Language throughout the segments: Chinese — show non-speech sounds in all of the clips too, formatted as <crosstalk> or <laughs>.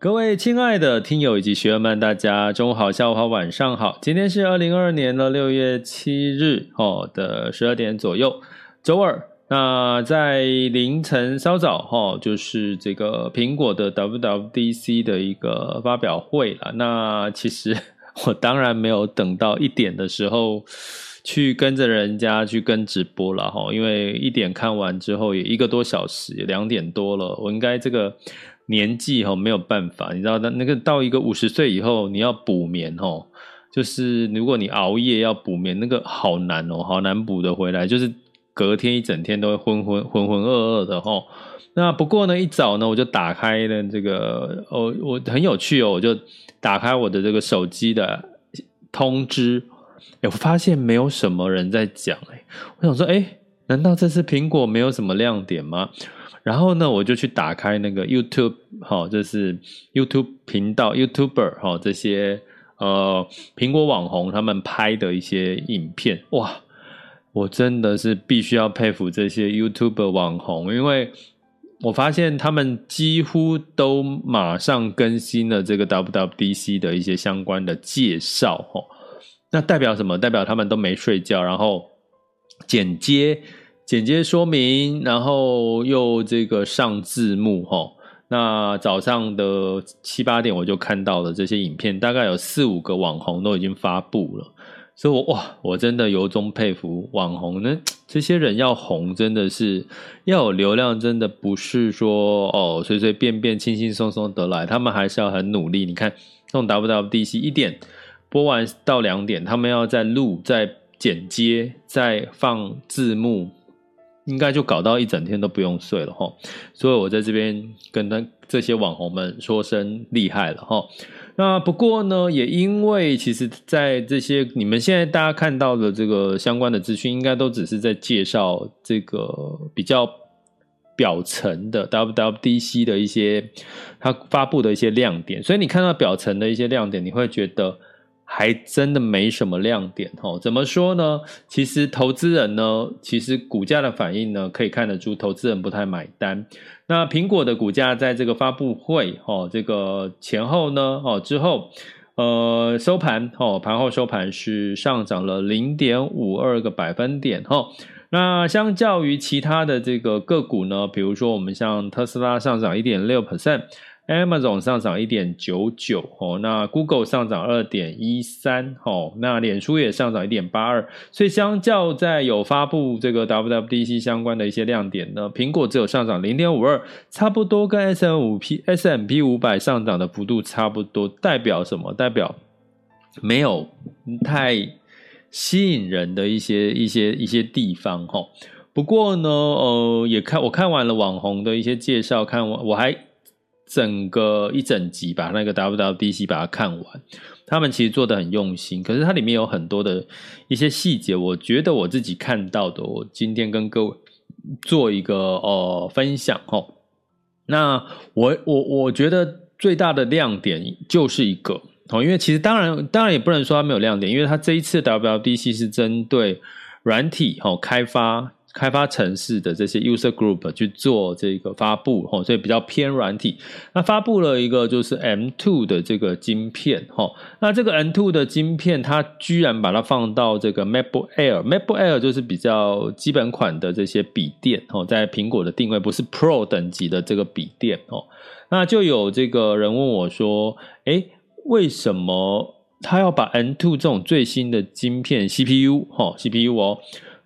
各位亲爱的听友以及学员们，大家中午好、下午好、晚上好。今天是二零二二年的六月七日哦的十二点左右，周二。那在凌晨稍早哈，就是这个苹果的 WWDC 的一个发表会了。那其实我当然没有等到一点的时候去跟着人家去跟直播了哈，因为一点看完之后也一个多小时，也两点多了，我应该这个。年纪哈没有办法，你知道那那个到一个五十岁以后，你要补眠哦，就是如果你熬夜要补眠，那个好难哦，好难补得回来，就是隔天一整天都会浑浑浑浑噩噩的哈。那不过呢，一早呢我就打开了这个哦，我很有趣哦，我就打开我的这个手机的通知，我发现没有什么人在讲哎，我想说哎，难道这次苹果没有什么亮点吗？然后呢，我就去打开那个 YouTube，哈，就是 YouTube 频道，YouTuber 哈，这些呃苹果网红他们拍的一些影片，哇，我真的是必须要佩服这些 YouTuber 网红，因为我发现他们几乎都马上更新了这个 WWDC 的一些相关的介绍，哈，那代表什么？代表他们都没睡觉，然后剪接。简介说明，然后又这个上字幕哈。那早上的七八点我就看到了这些影片，大概有四五个网红都已经发布了。所以我，哇，我真的由衷佩服网红呢。<tsk> 这些人要红，真的是要有流量，真的不是说哦随随便便、轻轻松松得来，他们还是要很努力。你看，这种 WWDC 一点播完到两点，他们要再录、再剪接、再放字幕。应该就搞到一整天都不用睡了齁，所以我在这边跟他这些网红们说声厉害了齁。那不过呢，也因为其实，在这些你们现在大家看到的这个相关的资讯，应该都只是在介绍这个比较表层的 WWDC 的一些它发布的一些亮点，所以你看到表层的一些亮点，你会觉得。还真的没什么亮点哦。怎么说呢？其实投资人呢，其实股价的反应呢，可以看得出投资人不太买单。那苹果的股价在这个发布会哦，这个前后呢哦之后，呃收盘哦盘后收盘是上涨了零点五二个百分点哈。那相较于其他的这个个股呢，比如说我们像特斯拉上涨一点六 percent。Amazon 上涨一点九九哦，那 Google 上涨二点一三哦，那脸书也上涨一点八二，所以相较在有发布这个 WWDC 相关的一些亮点呢，苹果只有上涨零点五二，差不多跟 S M 五 P S M P 五百上涨的幅度差不多，代表什么？代表没有太吸引人的一些一些一些地方哈。不过呢，呃，也看我看完了网红的一些介绍，看完我还。整个一整集把那个 WWDC 把它看完，他们其实做的很用心，可是它里面有很多的一些细节，我觉得我自己看到的，我今天跟各位做一个呃分享哦。那我我我觉得最大的亮点就是一个哦，因为其实当然当然也不能说它没有亮点，因为它这一次 WWDC 是针对软体哦开发。开发城市的这些 user group 去做这个发布，哦，所以比较偏软体。那发布了一个就是 M2 的这个晶片，哈，那这个 M2 的晶片，它居然把它放到这个 MacBook Air，MacBook Air 就是比较基本款的这些笔电，哦，在苹果的定位不是 Pro 等级的这个笔电，哦，那就有这个人问我说，诶，为什么？他要把 M2 这种最新的晶片 CPU 哈 CPU 哦，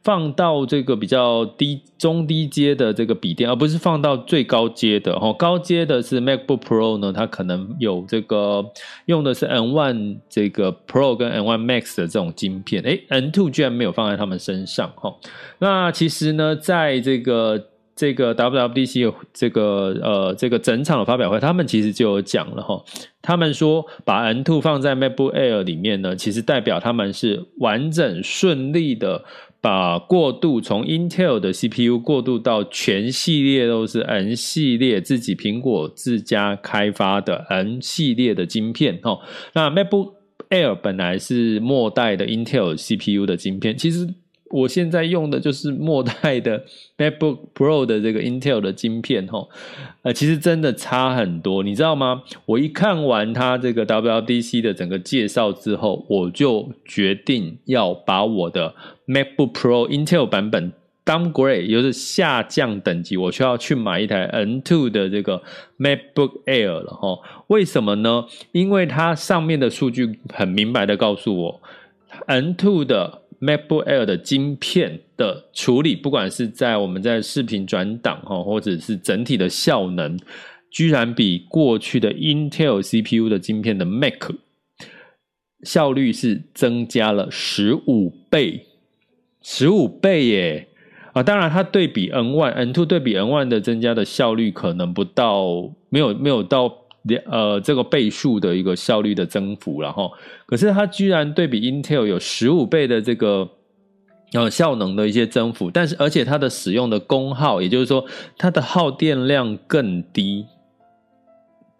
放到这个比较低中低阶的这个笔电，而不是放到最高阶的哈。高阶的是 MacBook Pro 呢，它可能有这个用的是 N One 这个 Pro 跟 N One Max 的这种晶片，诶 n Two 居然没有放在他们身上哈。那其实呢，在这个。这个 WWDC 这个呃这个整场的发表会，他们其实就有讲了哈，他们说把 N Two 放在 MacBook Air 里面呢，其实代表他们是完整顺利的把过渡从 Intel 的 CPU 过渡到全系列都是 N 系列自己苹果自家开发的 N 系列的晶片哦。那 MacBook Air 本来是末代的 Intel CPU 的晶片，其实。我现在用的就是末代的 MacBook Pro 的这个 Intel 的晶片，哈，呃，其实真的差很多，你知道吗？我一看完它这个 WDC 的整个介绍之后，我就决定要把我的 MacBook Pro Intel 版本 downgrade，就是下降等级，我需要去买一台 M2 的这个 MacBook Air 了，哈。为什么呢？因为它上面的数据很明白的告诉我，M2 的 MacBook Air 的晶片的处理，不管是在我们在视频转档哈，或者是整体的效能，居然比过去的 Intel CPU 的晶片的 Mac 效率是增加了十五倍，十五倍耶！啊，当然它对比 N One、N Two 对比 N One 的增加的效率可能不到，没有没有到。呃，这个倍数的一个效率的增幅，然后，可是它居然对比 Intel 有十五倍的这个呃效能的一些增幅，但是而且它的使用的功耗，也就是说它的耗电量更低，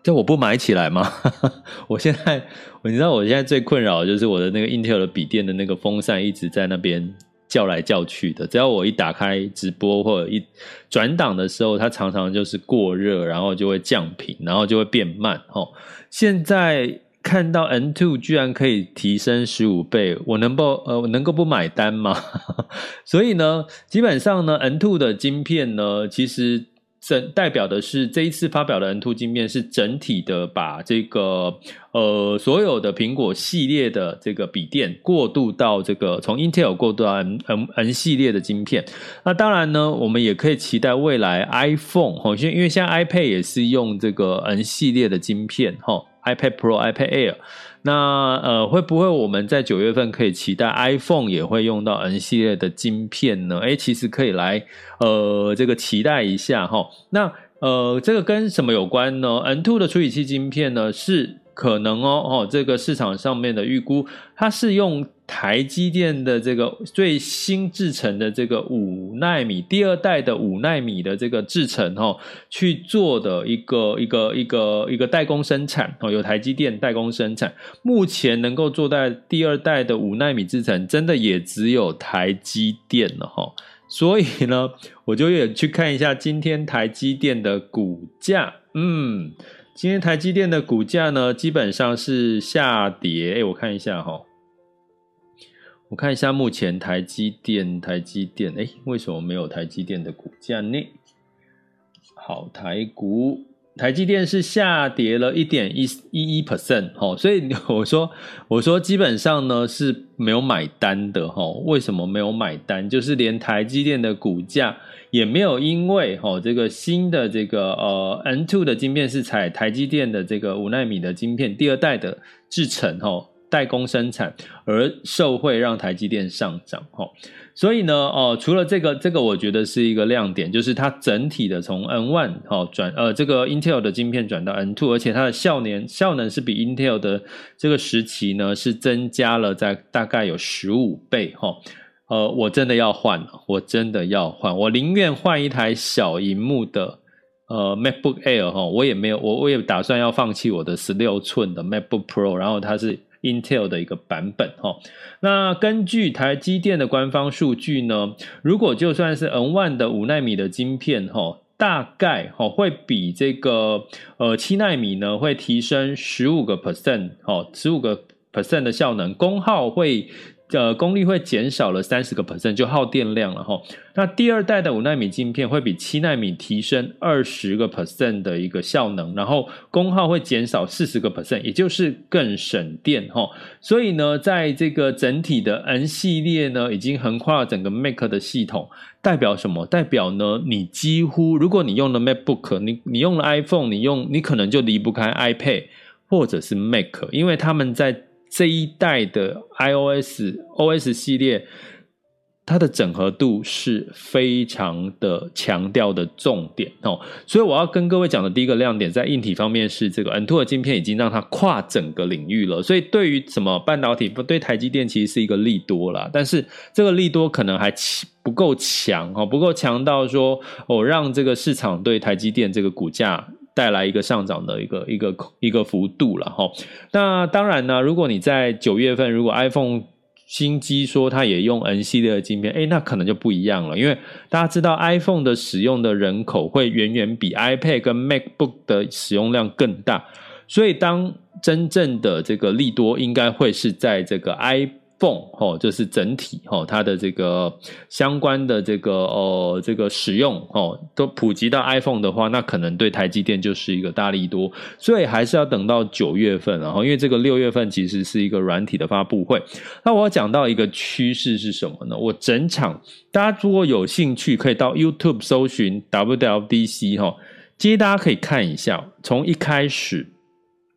这我不买起来吗？<laughs> 我现在，你知道我现在最困扰的就是我的那个 Intel 的笔电的那个风扇一直在那边。叫来叫去的，只要我一打开直播或者一转档的时候，它常常就是过热，然后就会降频，然后就会变慢。哦，现在看到 M2 居然可以提升十五倍，我能不呃我能够不买单吗？<laughs> 所以呢，基本上呢，M2 的晶片呢，其实。整代表的是这一次发表的 N Two 晶片是整体的把这个呃所有的苹果系列的这个笔电过渡到这个从 Intel 过渡到 M M M 系列的晶片。那当然呢，我们也可以期待未来 iPhone 哈，因为现在 iPad 也是用这个 N 系列的晶片哈，iPad Pro、iPad Air。那呃，会不会我们在九月份可以期待 iPhone 也会用到 N 系列的晶片呢？诶，其实可以来呃这个期待一下哈。那呃，这个跟什么有关呢？N Two 的处理器晶片呢是。可能哦哦，这个市场上面的预估，它是用台积电的这个最新制程的这个五奈米，第二代的五奈米的这个制程哦，去做的一个一个一个一个代工生产哦，有台积电代工生产。目前能够做在第二代的五奈米制程，真的也只有台积电了哈。所以呢，我就也去看一下今天台积电的股价，嗯。今天台积电的股价呢，基本上是下跌。哎，我看一下哈，我看一下目前台积电，台积电，哎，为什么没有台积电的股价呢？好，台股。台积电是下跌了一点一一一 percent，哈，所以我说 <laughs> 我说基本上呢是没有买单的，哈，为什么没有买单？就是连台积电的股价也没有因为哈这个新的这个呃 M2 的晶片是采台积电的这个五奈米的晶片第二代的制程，哈，代工生产而受惠让台积电上涨，哈。所以呢，哦，除了这个，这个我觉得是一个亮点，就是它整体的从 N One 哦转呃这个 Intel 的晶片转到 N Two，而且它的效能效能是比 Intel 的这个时期呢是增加了在大概有十五倍哈，呃，我真的要换了，我真的要换，我宁愿换一台小荧幕的呃 MacBook Air 哈，我也没有我我也打算要放弃我的十六寸的 MacBook Pro，然后它是。Intel 的一个版本哈。那根据台积电的官方数据呢，如果就算是 N one 的五纳米的晶片哈，大概哈会比这个呃七纳米呢会提升十五个 percent 哦，十五个 percent 的效能，功耗会。呃，功率会减少了三十个 percent，就耗电量了哈。那第二代的五纳米晶片会比七纳米提升二十个 percent 的一个效能，然后功耗会减少四十个 percent，也就是更省电哈。所以呢，在这个整体的 N 系列呢，已经横跨整个 Mac 的系统，代表什么？代表呢，你几乎如果你用了 MacBook，你你用了 iPhone，你用你可能就离不开 iPad 或者是 Mac，因为他们在这一代的 iOS OS 系列，它的整合度是非常的强调的重点哦，所以我要跟各位讲的第一个亮点，在硬体方面是这个 N2 的晶片已经让它跨整个领域了，所以对于什么半导体，不对台积电其实是一个利多啦，但是这个利多可能还不够强哦，不够强到说哦，让这个市场对台积电这个股价。带来一个上涨的一个一个一个幅度了哈。那当然呢，如果你在九月份，如果 iPhone 新机说它也用 N 系列的晶片，诶，那可能就不一样了。因为大家知道 iPhone 的使用的人口会远远比 iPad 跟 MacBook 的使用量更大，所以当真正的这个利多应该会是在这个 i。哦，就是整体哦，它的这个相关的这个呃这个使用哦，都普及到 iPhone 的话，那可能对台积电就是一个大利多，所以还是要等到九月份，然后因为这个六月份其实是一个软体的发布会。那我要讲到一个趋势是什么呢？我整场大家如果有兴趣，可以到 YouTube 搜寻 WWDC 哈，其实大家可以看一下，从一开始。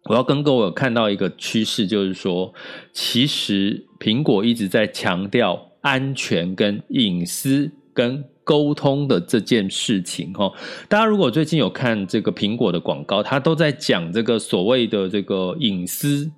我要跟各位看到一个趋势，就是说，其实苹果一直在强调安全、跟隐私、跟沟通的这件事情。哈，大家如果最近有看这个苹果的广告，它都在讲这个所谓的这个隐私。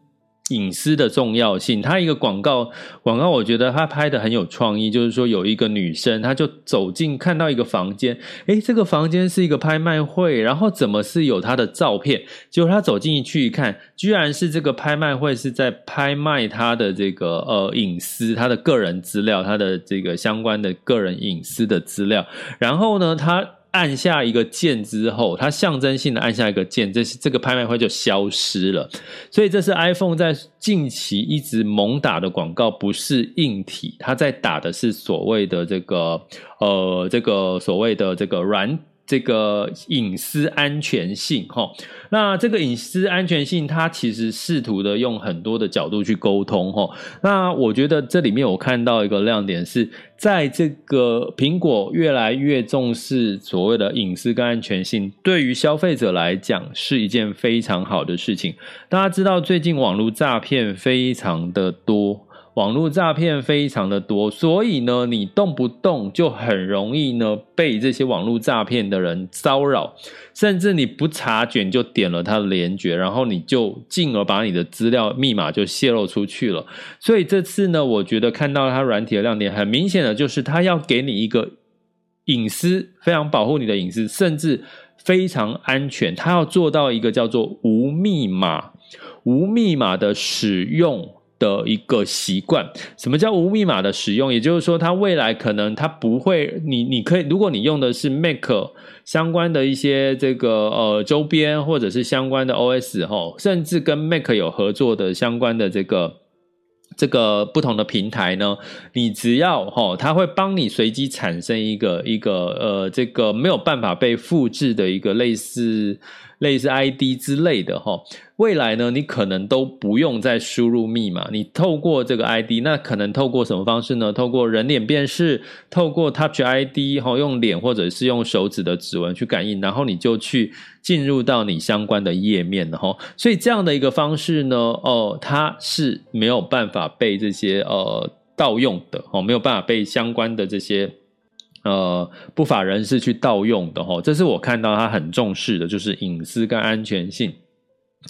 隐私的重要性，他一个广告广告，我觉得他拍的很有创意。就是说，有一个女生，她就走进看到一个房间，诶，这个房间是一个拍卖会，然后怎么是有她的照片？结果她走进去一看，居然是这个拍卖会是在拍卖她的这个呃隐私，她的个人资料，她的这个相关的个人隐私的资料。然后呢，她。按下一个键之后，它象征性的按下一个键，这是这个拍卖会就消失了。所以这是 iPhone 在近期一直猛打的广告，不是硬体，它在打的是所谓的这个呃这个所谓的这个软。这个隐私安全性，哈，那这个隐私安全性，它其实试图的用很多的角度去沟通，哈。那我觉得这里面我看到一个亮点是，在这个苹果越来越重视所谓的隐私跟安全性，对于消费者来讲是一件非常好的事情。大家知道最近网络诈骗非常的多。网络诈骗非常的多，所以呢，你动不动就很容易呢被这些网络诈骗的人骚扰，甚至你不察觉就点了他的连结，然后你就进而把你的资料密码就泄露出去了。所以这次呢，我觉得看到它软体的亮点，很明显的就是它要给你一个隐私，非常保护你的隐私，甚至非常安全。它要做到一个叫做无密码、无密码的使用。的一个习惯，什么叫无密码的使用？也就是说，它未来可能它不会，你你可以，如果你用的是 Mac 相关的一些这个呃周边，或者是相关的 OS 齁，甚至跟 Mac 有合作的相关的这个这个不同的平台呢，你只要齁，它会帮你随机产生一个一个呃这个没有办法被复制的一个类似。类似 ID 之类的哈，未来呢，你可能都不用再输入密码，你透过这个 ID，那可能透过什么方式呢？透过人脸辨识，透过 Touch ID 哈，用脸或者是用手指的指纹去感应，然后你就去进入到你相关的页面的哈。所以这样的一个方式呢，哦，它是没有办法被这些呃盗用的哦，没有办法被相关的这些。呃，不法人士去盗用的哦，这是我看到他很重视的，就是隐私跟安全性。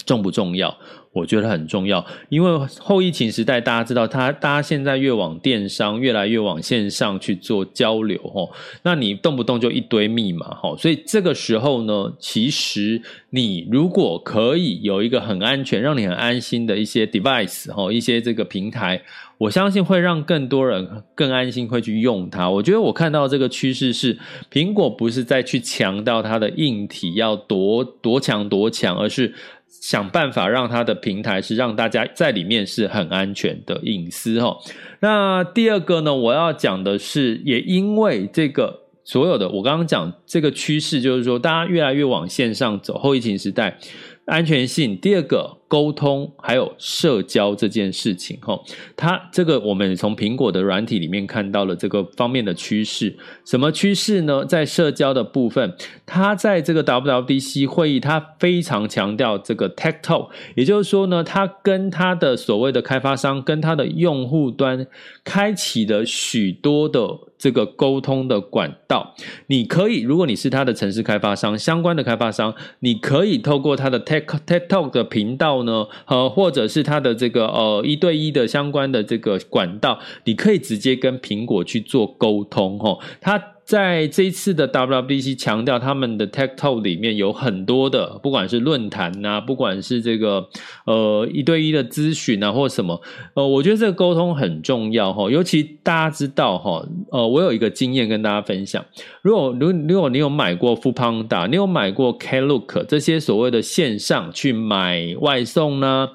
重不重要？我觉得很重要，因为后疫情时代，大家知道，他大家现在越往电商，越来越往线上去做交流，吼，那你动不动就一堆密码，吼，所以这个时候呢，其实你如果可以有一个很安全、让你很安心的一些 device，吼，一些这个平台，我相信会让更多人更安心会去用它。我觉得我看到这个趋势是，苹果不是在去强调它的硬体要多多强多强，而是。想办法让它的平台是让大家在里面是很安全的隐私哈。那第二个呢，我要讲的是，也因为这个所有的我刚刚讲这个趋势，就是说大家越来越往线上走，后疫情时代。安全性，第二个沟通，还有社交这件事情，哈，它这个我们从苹果的软体里面看到了这个方面的趋势。什么趋势呢？在社交的部分，它在这个 WWDC 会议，它非常强调这个 Tech Talk，也就是说呢，它跟它的所谓的开发商，跟它的用户端，开启了许多的。这个沟通的管道，你可以，如果你是他的城市开发商，相关的开发商，你可以透过他的 Tech Tech Talk 的频道呢，呃，或者是他的这个呃一对一的相关的这个管道，你可以直接跟苹果去做沟通，哦，他。在这一次的 WWDC 强调，他们的 Tech Talk 里面有很多的，不管是论坛呐，不管是这个呃一对一的咨询啊，或什么，呃，我觉得这个沟通很重要哈。尤其大家知道哈，呃，我有一个经验跟大家分享。如果如如果你有买过 Funda，你有买过 Klook 这些所谓的线上去买外送呢？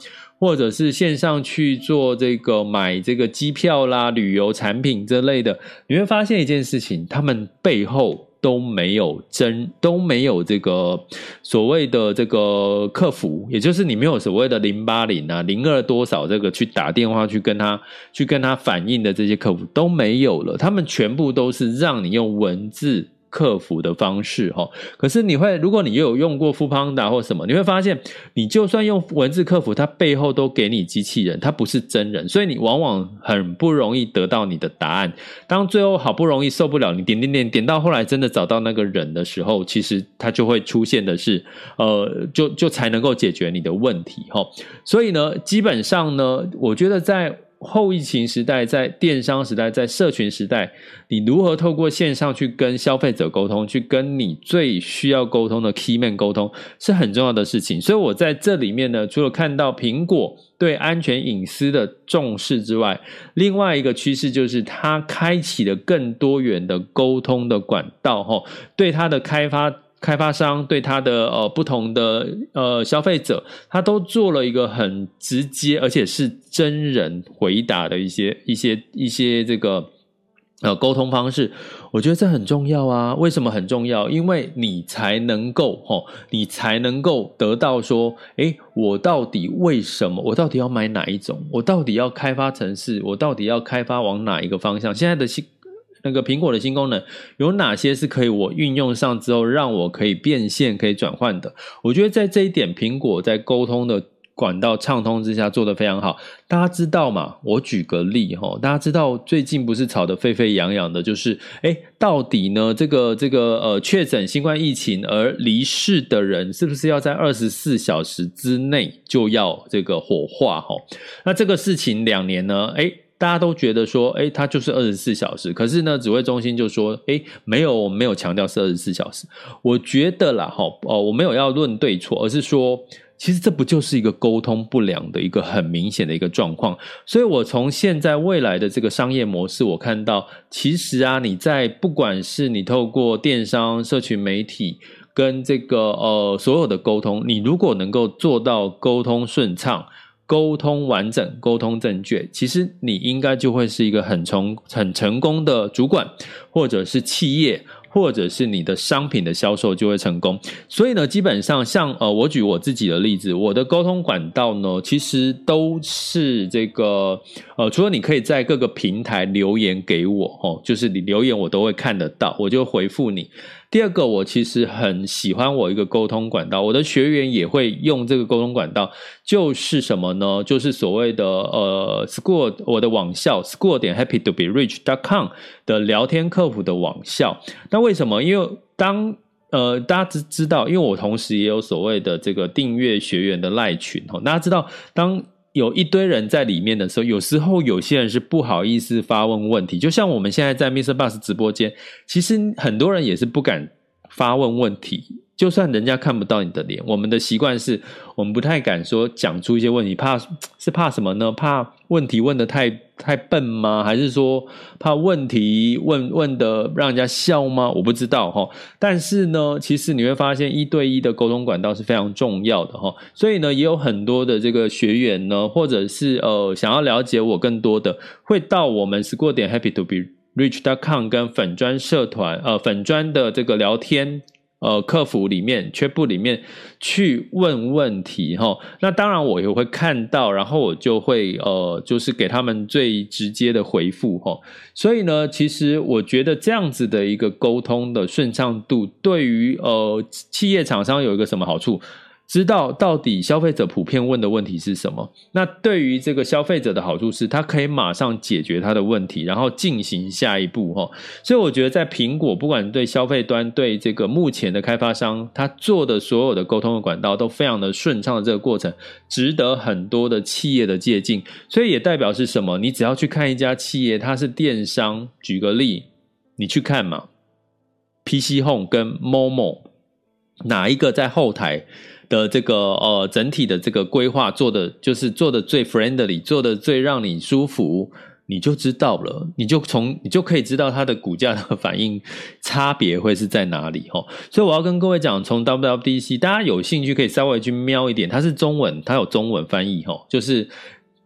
或者是线上去做这个买这个机票啦、旅游产品之类的，你会发现一件事情，他们背后都没有真都没有这个所谓的这个客服，也就是你没有所谓的零八零啊、零二多少这个去打电话去跟他去跟他反映的这些客服都没有了，他们全部都是让你用文字。客服的方式哈，可是你会，如果你有用过 Funda 或什么，你会发现，你就算用文字客服，它背后都给你机器人，它不是真人，所以你往往很不容易得到你的答案。当最后好不容易受不了，你点点点点到后来真的找到那个人的时候，其实它就会出现的是，呃，就就才能够解决你的问题哈。所以呢，基本上呢，我觉得在。后疫情时代，在电商时代，在社群时代，你如何透过线上去跟消费者沟通，去跟你最需要沟通的 key man 沟通，是很重要的事情。所以我在这里面呢，除了看到苹果对安全隐私的重视之外，另外一个趋势就是它开启了更多元的沟通的管道，哈，对它的开发。开发商对他的呃不同的呃消费者，他都做了一个很直接，而且是真人回答的一些一些一些这个呃沟通方式。我觉得这很重要啊！为什么很重要？因为你才能够齁，你才能够得到说，诶，我到底为什么？我到底要买哪一种？我到底要开发城市？我到底要开发往哪一个方向？现在的。那个苹果的新功能有哪些是可以我运用上之后让我可以变现、可以转换的？我觉得在这一点，苹果在沟通的管道畅通之下做得非常好。大家知道吗？我举个例哈，大家知道最近不是吵得沸沸扬扬的，就是诶，到底呢这个这个呃确诊新冠疫情而离世的人，是不是要在二十四小时之内就要这个火化哈？那这个事情两年呢？诶大家都觉得说，诶，它就是二十四小时。可是呢，指挥中心就说，诶，没有，我没有强调是二十四小时。我觉得啦，哈，哦，我没有要论对错，而是说，其实这不就是一个沟通不良的一个很明显的一个状况。所以我从现在未来的这个商业模式，我看到，其实啊，你在不管是你透过电商、社群媒体跟这个呃所有的沟通，你如果能够做到沟通顺畅。沟通完整，沟通正确，其实你应该就会是一个很成很成功的主管，或者是企业，或者是你的商品的销售就会成功。所以呢，基本上像呃，我举我自己的例子，我的沟通管道呢，其实都是这个呃，除了你可以在各个平台留言给我哦，就是你留言我都会看得到，我就回复你。第二个，我其实很喜欢我一个沟通管道，我的学员也会用这个沟通管道，就是什么呢？就是所谓的呃，School 我的网校 School 点 Happy to be Rich dot com 的聊天客服的网校。那为什么？因为当呃，大家知知道，因为我同时也有所谓的这个订阅学员的赖群哦，大家知道，当有一堆人在里面的时候，有时候有些人是不好意思发问问题，就像我们现在在 Mister Bus 直播间，其实很多人也是不敢发问问题。就算人家看不到你的脸，我们的习惯是我们不太敢说讲出一些问题，怕是怕什么呢？怕问题问得太太笨吗？还是说怕问题问问得让人家笑吗？我不知道哈。但是呢，其实你会发现一对一的沟通管道是非常重要的哈。所以呢，也有很多的这个学员呢，或者是呃想要了解我更多的，会到我们 school 点 happy to be rich dot com 跟粉专社团呃粉专的这个聊天。呃，客服里面、缺部里面去问问题哈，那当然我也会看到，然后我就会呃，就是给他们最直接的回复哈。所以呢，其实我觉得这样子的一个沟通的顺畅度，对于呃企业厂商有一个什么好处？知道到底消费者普遍问的问题是什么？那对于这个消费者的好处是，他可以马上解决他的问题，然后进行下一步哈。所以我觉得，在苹果，不管对消费端，对这个目前的开发商，他做的所有的沟通的管道都非常的顺畅的这个过程，值得很多的企业的借鉴。所以也代表是什么？你只要去看一家企业，它是电商，举个例，你去看嘛，PC Home 跟 Momo 哪一个在后台？的这个呃，整体的这个规划做的就是做的最 friendly，做的最让你舒服，你就知道了，你就从你就可以知道它的股价的反应差别会是在哪里哈。所以我要跟各位讲，从 WWDC，大家有兴趣可以稍微去瞄一点，它是中文，它有中文翻译哈，就是。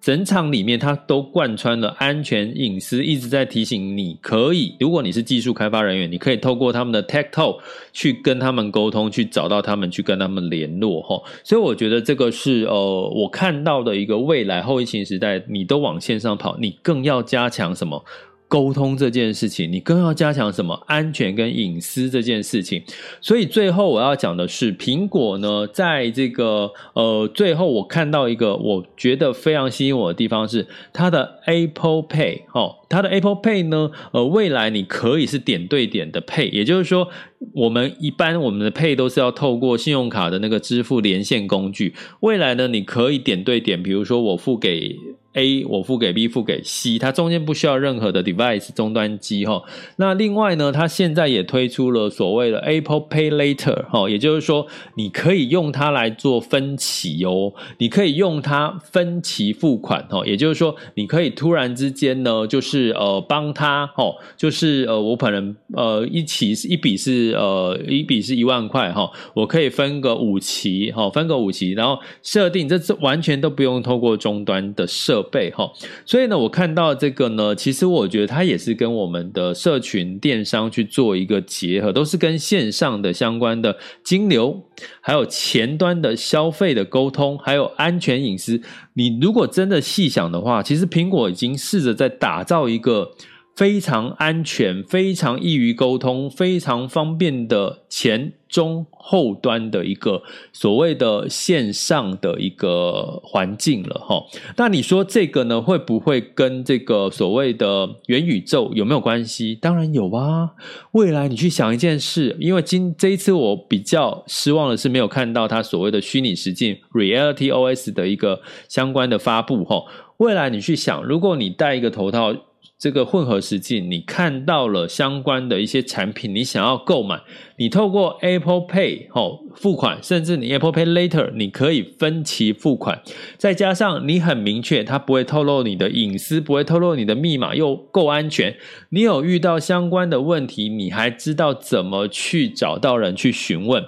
整场里面，它都贯穿了安全隐私，一直在提醒你，可以，如果你是技术开发人员，你可以透过他们的 Tech Talk 去跟他们沟通，去找到他们，去跟他们联络，哈。所以我觉得这个是呃，我看到的一个未来后疫情时代，你都往线上跑，你更要加强什么？沟通这件事情，你更要加强什么？安全跟隐私这件事情。所以最后我要讲的是，苹果呢，在这个呃最后，我看到一个我觉得非常吸引我的地方是它的 Apple Pay。哦，它的 Apple Pay 呢，呃，未来你可以是点对点的 Pay，也就是说，我们一般我们的 Pay 都是要透过信用卡的那个支付连线工具。未来呢，你可以点对点，比如说我付给。A 我付给 B 付给 C，它中间不需要任何的 device 终端机哈。那另外呢，它现在也推出了所谓的 Apple Pay Later 哈，也就是说你可以用它来做分期哦，你可以用它分期付款哈，也就是说你可以突然之间呢，就是呃帮他哦，就是呃我可能呃一期是一笔是呃一笔是一万块哈，我可以分个五期哈，分个五期，然后设定这是完全都不用透过终端的设。背后，所以呢，我看到这个呢，其实我觉得它也是跟我们的社群电商去做一个结合，都是跟线上的相关的金流，还有前端的消费的沟通，还有安全隐私。你如果真的细想的话，其实苹果已经试着在打造一个。非常安全、非常易于沟通、非常方便的前中后端的一个所谓的线上的一个环境了哈。那你说这个呢，会不会跟这个所谓的元宇宙有没有关系？当然有啊。未来你去想一件事，因为今这一次我比较失望的是没有看到它所谓的虚拟实境 Reality OS 的一个相关的发布哈。未来你去想，如果你戴一个头套。这个混合实境，你看到了相关的一些产品，你想要购买，你透过 Apple Pay 哦付款，甚至你 Apple Pay Later，你可以分期付款，再加上你很明确，它不会透露你的隐私，不会透露你的密码，又够安全。你有遇到相关的问题，你还知道怎么去找到人去询问，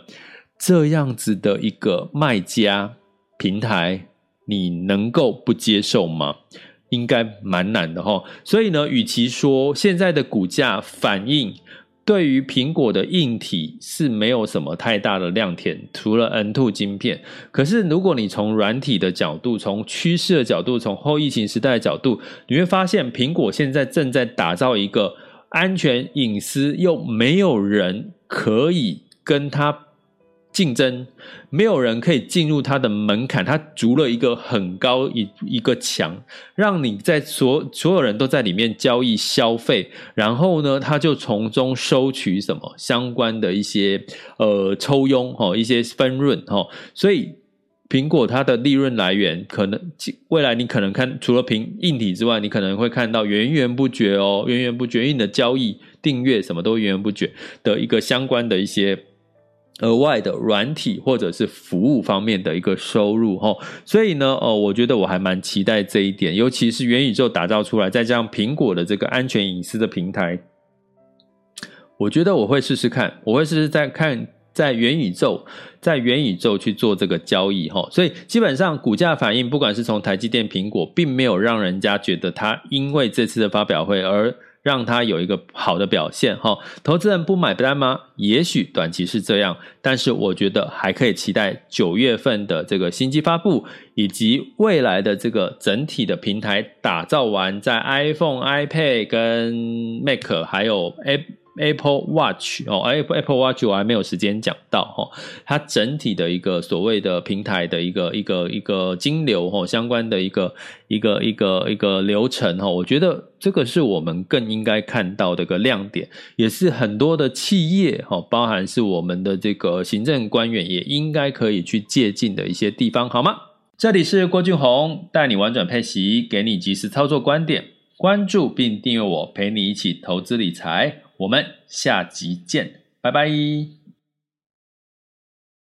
这样子的一个卖家平台，你能够不接受吗？应该蛮难的齁，所以呢，与其说现在的股价反应对于苹果的硬体是没有什么太大的亮点，除了 N2 晶片，可是如果你从软体的角度、从趋势的角度、从后疫情时代的角度，你会发现苹果现在正在打造一个安全隐私又没有人可以跟它竞争，没有人可以进入它的门槛，它筑了一个很高一一个墙，让你在所所有人都在里面交易消费，然后呢，他就从中收取什么相关的一些呃抽佣哦，一些分润哦，所以苹果它的利润来源可能未来你可能看除了凭硬体之外，你可能会看到源源不绝哦，源源不绝，因为你的交易订阅什么都源源不绝的一个相关的一些。额外的软体或者是服务方面的一个收入哈，所以呢，呃，我觉得我还蛮期待这一点，尤其是元宇宙打造出来，再加上苹果的这个安全隐私的平台，我觉得我会试试看，我会试试再看在元宇宙，在元宇宙去做这个交易哈，所以基本上股价反应，不管是从台积电、苹果，并没有让人家觉得它因为这次的发表会而。让它有一个好的表现哈，投资人不买单吗？也许短期是这样，但是我觉得还可以期待九月份的这个新机发布，以及未来的这个整体的平台打造完，在 iPhone、iPad 跟 Mac 还有 App。Apple Watch 哦，Apple Apple Watch 我还没有时间讲到哈，它整体的一个所谓的平台的一个一个一个金流哈，相关的一个一个一个一个流程哈，我觉得这个是我们更应该看到的一个亮点，也是很多的企业哈，包含是我们的这个行政官员也应该可以去借鉴的一些地方，好吗？这里是郭俊宏带你玩转配息，给你及时操作观点，关注并订阅我，陪你一起投资理财。我们下集见，拜拜。